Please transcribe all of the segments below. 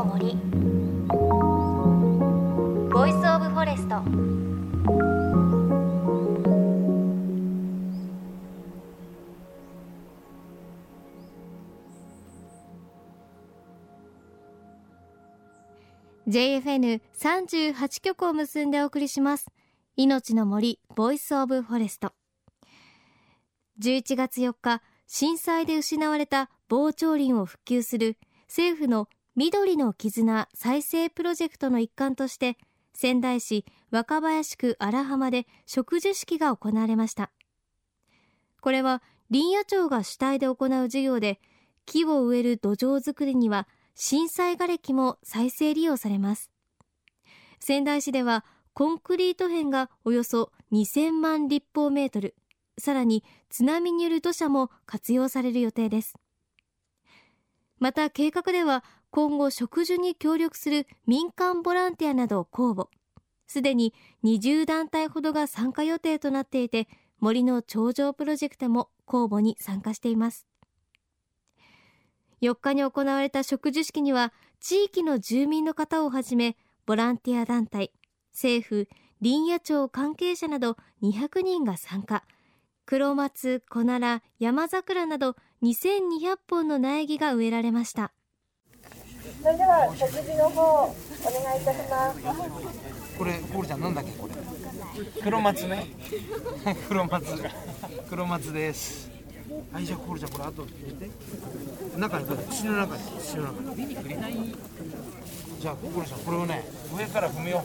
の森。ボイスオブフォレスト JFN38 局を結んでお送りします。命の森ボイスオブフォレスト11月4日震災で失われた防潮林を復旧する政府の緑の絆再生プロジェクトの一環として仙台市若林区荒浜で植樹式が行われました。これは林野庁が主体で行う事業で木を植える土壌づくりには震災瓦礫も再生利用されます。仙台市ではコンクリート片がおよそ2000万立方メートルさらに津波による土砂も活用される予定です。また計画では今後植樹に協力する民間ボランティアなどを公募。すでに20団体ほどが参加予定となっていて森の頂上プロジェクトも公募に参加しています。4日に行われた植樹式には地域の住民の方をはじめボランティア団体政府林野庁関係者など200人が参加。黒松小奈良山桜など2200本の苗木が植えられました。それでは食事の方お願いいたします。これコールちゃんなんだっけこれ？黒松ね。黒松。黒松です。はいじゃあコールちゃんこれあと入れて。中にこれ土の中に。土の中に。じゃあコールちゃんこれをね上から踏むよ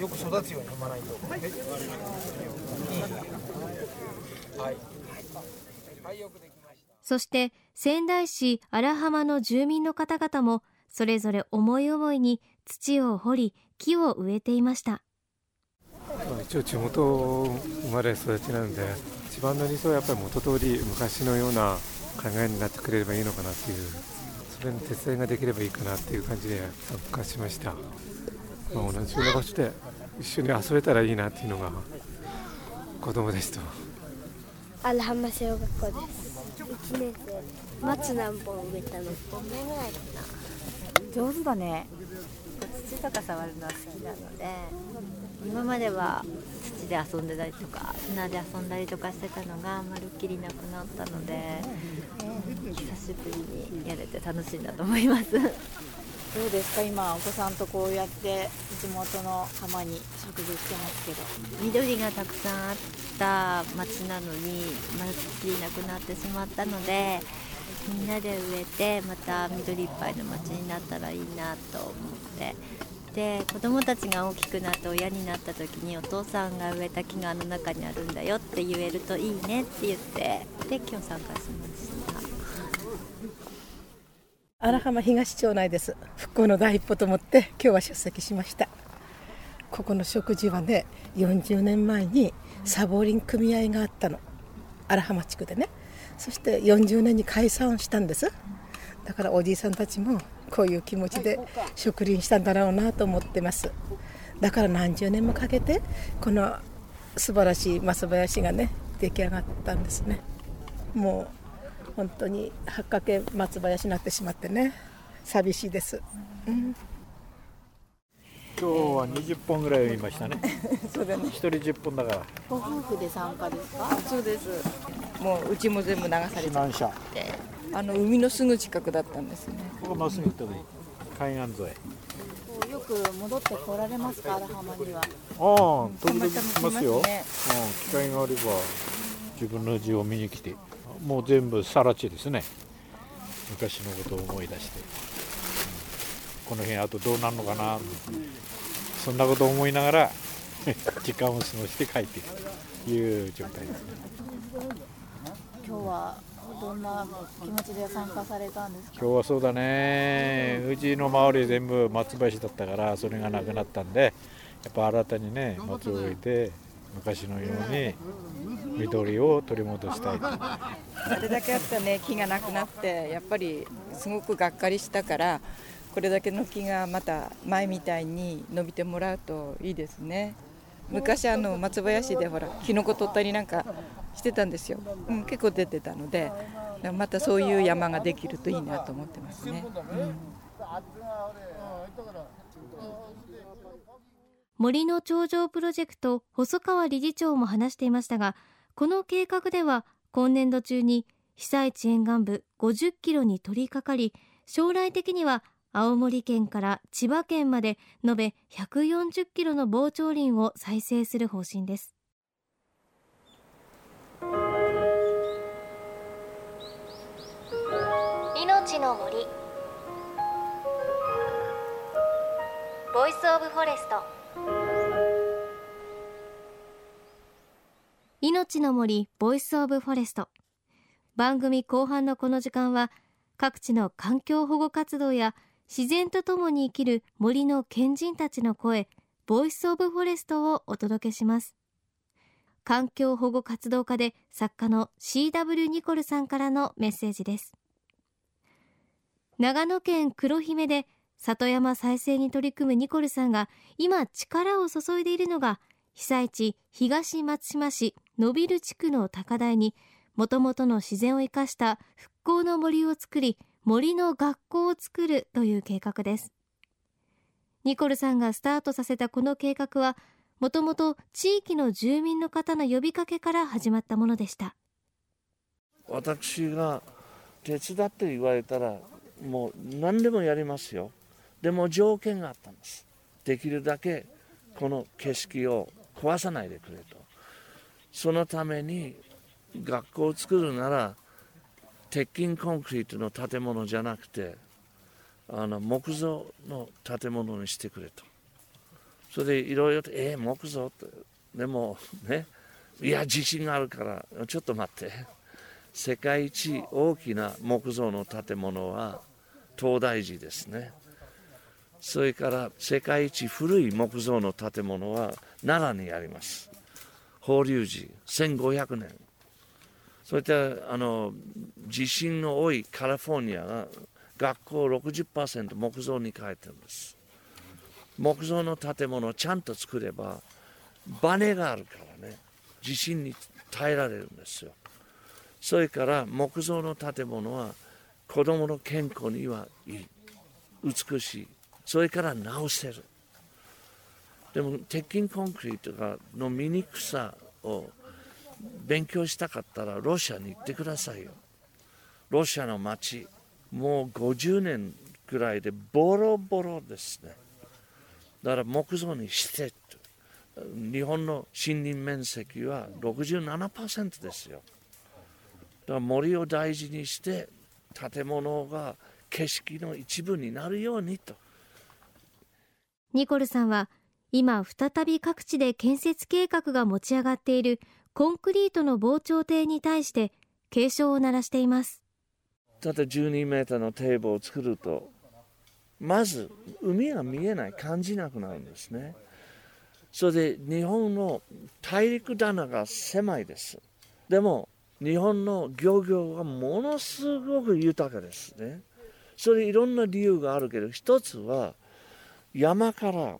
よく育つように踏まないと。い。い。はい。はいよくできました。そして仙台市荒浜の住民の方々もそれぞれ思い思いに土を掘り木を植えていました。一応地元生まれ育ちなんで一番の理想はやっぱり元通り昔のような考えになってくれればいいのかなっていうそれに手伝いができればいいかなっていう感じで参加しました、まあ、同じような場所で一緒に遊べたらいいなっていうのが子供ですと。荒浜小学校です。1年生松何本植えたの ?5 年ぐらいか上手だね。土とか触るのは好きなので。今までは土で遊んでたりとか砂で遊んだりとかしてたのがまるっきりなくなったので久しぶりにやれて楽しいなと思います。どうですか？今お子さんとこうやって地元の浜に食事してますけど。緑がたくさんあった町なのにまるっきりなくなってしまったのでみんなで植えてまた緑いっぱいの町になったらいいなと思って。で子どもたちが大きくなって親になった時にお父さんが植えた木があの中にあるんだよって言えるといいねって言って。で今日参加しました。荒浜東町内です。復興の第一歩と思って今日は出席しました。ここの食事はね40年前にサボリン組合があったの。荒浜地区でね。そして40年に解散したんです。だからおじいさんたちもこういう気持ちで植林したんだろうなと思ってます。だから何十年もかけてこの素晴らしい松林がね出来上がったんですね。もう本当に八角松林になってしまってね寂しいです、うん、今日は20本ぐらい読みましたね。そうだね1人10本だから。ご夫婦で参加ですか？そうですもううちも全部流されて避難者あの海のすぐ近くだったんですね。ここまっすぐ行ったで海岸沿い。こうよく戻ってこられますか？荒浜には。ああ時々来たまますよ、うん、機会があれば自分の字を見に来てもう全部さら地ですね。昔のことを思い出して、うんこの辺あとどうなるのかな、そんなことを思いながら時間を過ごして帰っていくという状態ですね今日はどんな気持ちで参加されたんですか？今日はそうだね。うちの周り全部松林だったからそれがなくなったんでやっぱ新たにね松を植えて昔のように緑を取り戻したいあれだけあったね木がなくなってやっぱりすごくがっかりしたからこれだけの木がまた前みたいに伸びてもらうといいですね。昔あの松林でほらキノコ取ったりなんかしてたんですよ、うん、結構出てたのでまたそういう山ができるといいなと思ってますね、うん。森の頂上プロジェクト細川理事長も話していましたがこの計画では今年度中に被災地沿岸部50キロに取り掛かり将来的には青森県から千葉県まで延べ140キロの防潮林を再生する方針です。の森。Voice of Forest 命の森 Voice of Forest 番組後半のこの時間は各地の環境保護活動や自然とともに生きる森の賢人たちの声 Voice of Forest をお届けします。環境保護活動家で作家の CW ニコルさんからのメッセージです。長野県黒姫で里山再生に取り組むニコルさんが今力を注いでいるのが被災地東松島市野ビル地区の高台にもともとの自然を生かした復興の森を作り森の学校を作るという計画です。ニコルさんがスタートさせたこの計画はもともと地域の住民の方の呼びかけから始まったものでした。私が手伝って言われたらもう何でもやりますよ。でも条件があったんです。できるだけこの景色を壊さないでくれと。そのために学校を作るなら鉄筋コンクリートの建物じゃなくてあの木造の建物にしてくれと。それでいろいろと「えー、木造?」って。でもねいや自信があるからちょっと待って。世界一大きな木造の建物は東大寺ですね。それから世界一古い木造の建物は奈良にあります。法隆寺1500年。そういったあの地震の多いカリフォルニアが学校60%木造に変えてるんです。木造の建物をちゃんと作ればバネがあるからね地震に耐えられるんですよ。それから木造の建物は子どもの健康にはいい。美しい。それから直せる。でも鉄筋コンクリートがの醜さを勉強したかったらロシアに行ってくださいよ。ロシアの街もう50年ぐらいでボロボロですね。だから木造にして日本の森林面積は67%ですよ。から森を大事にして建物が景色の一部になるようにと。ニコルさんは今再び各地で建設計画が持ち上がっているコンクリートの防潮堤に対して警鐘を鳴らしています。ただ12メーターの堤防を作るとまず海が見えない感じなくなるんですね。それで日本の大陸棚が狭いです。でも日本の漁業はものすごく豊かですね。それいろんな理由があるけど一つは山から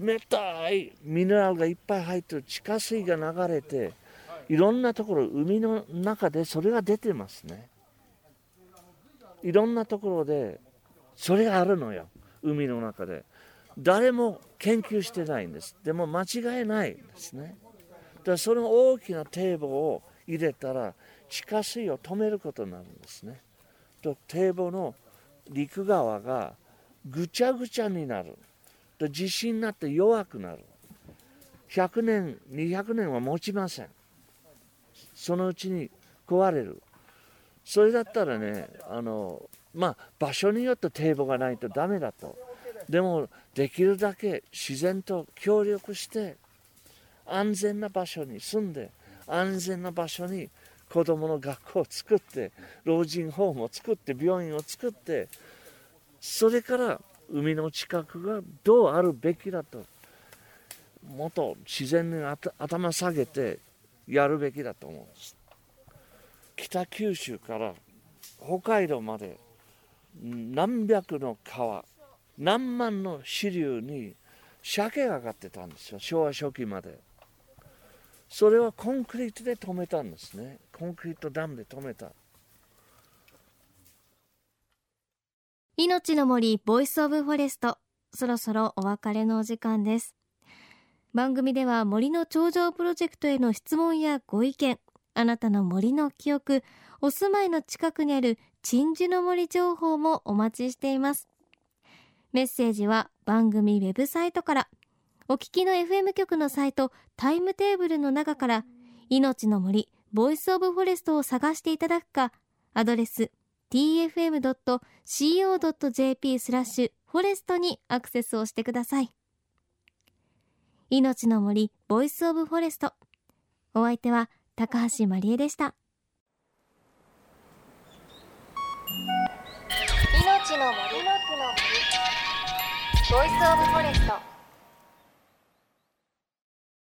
冷たいミネラルがいっぱい入ってる地下水が流れていろんなところ海の中でそれが出てますね。いろんなところでそれがあるのよ海の中で。誰も研究してないんです。でも間違いないんですね。だからその大きな堤防を入れたら地下水を止めることになるんですね。と堤防の陸側がぐちゃぐちゃになる。で地震になって弱くなる。100年200年は持ちません。そのうちに壊れる。それだったらねあのまあ場所によって堤防がないとダメだと。でもできるだけ自然と協力して安全な場所に住んで安全な場所に子どもの学校を作って老人ホームを作って病院を作ってそれから海の近くがどうあるべきだともっと自然に頭下げてやるべきだと思う。んです北九州から北海道まで何百の川何万の支流に鮭が上がってたんですよ。昭和初期まで。それはコンクリートで止めたんですね。コンクリートダムで止めた。命の森 Voice of Forest。そろそろお別れのお時間です。番組では森の頂上プロジェクトへの質問やご意見。あなたの森の記憶お住まいの近くにある鎮守の森情報もお待ちしています。メッセージは番組ウェブサイトから。お聞きの FM 局のサイトタイムテーブルの中から命の森 Voice of Forest を探していただくかアドレス tfm.co.jp スラッシュ forest にアクセスをしてください。命の森 voice of forest。お相手は高橋万里恵でした。命の森 voice of forest。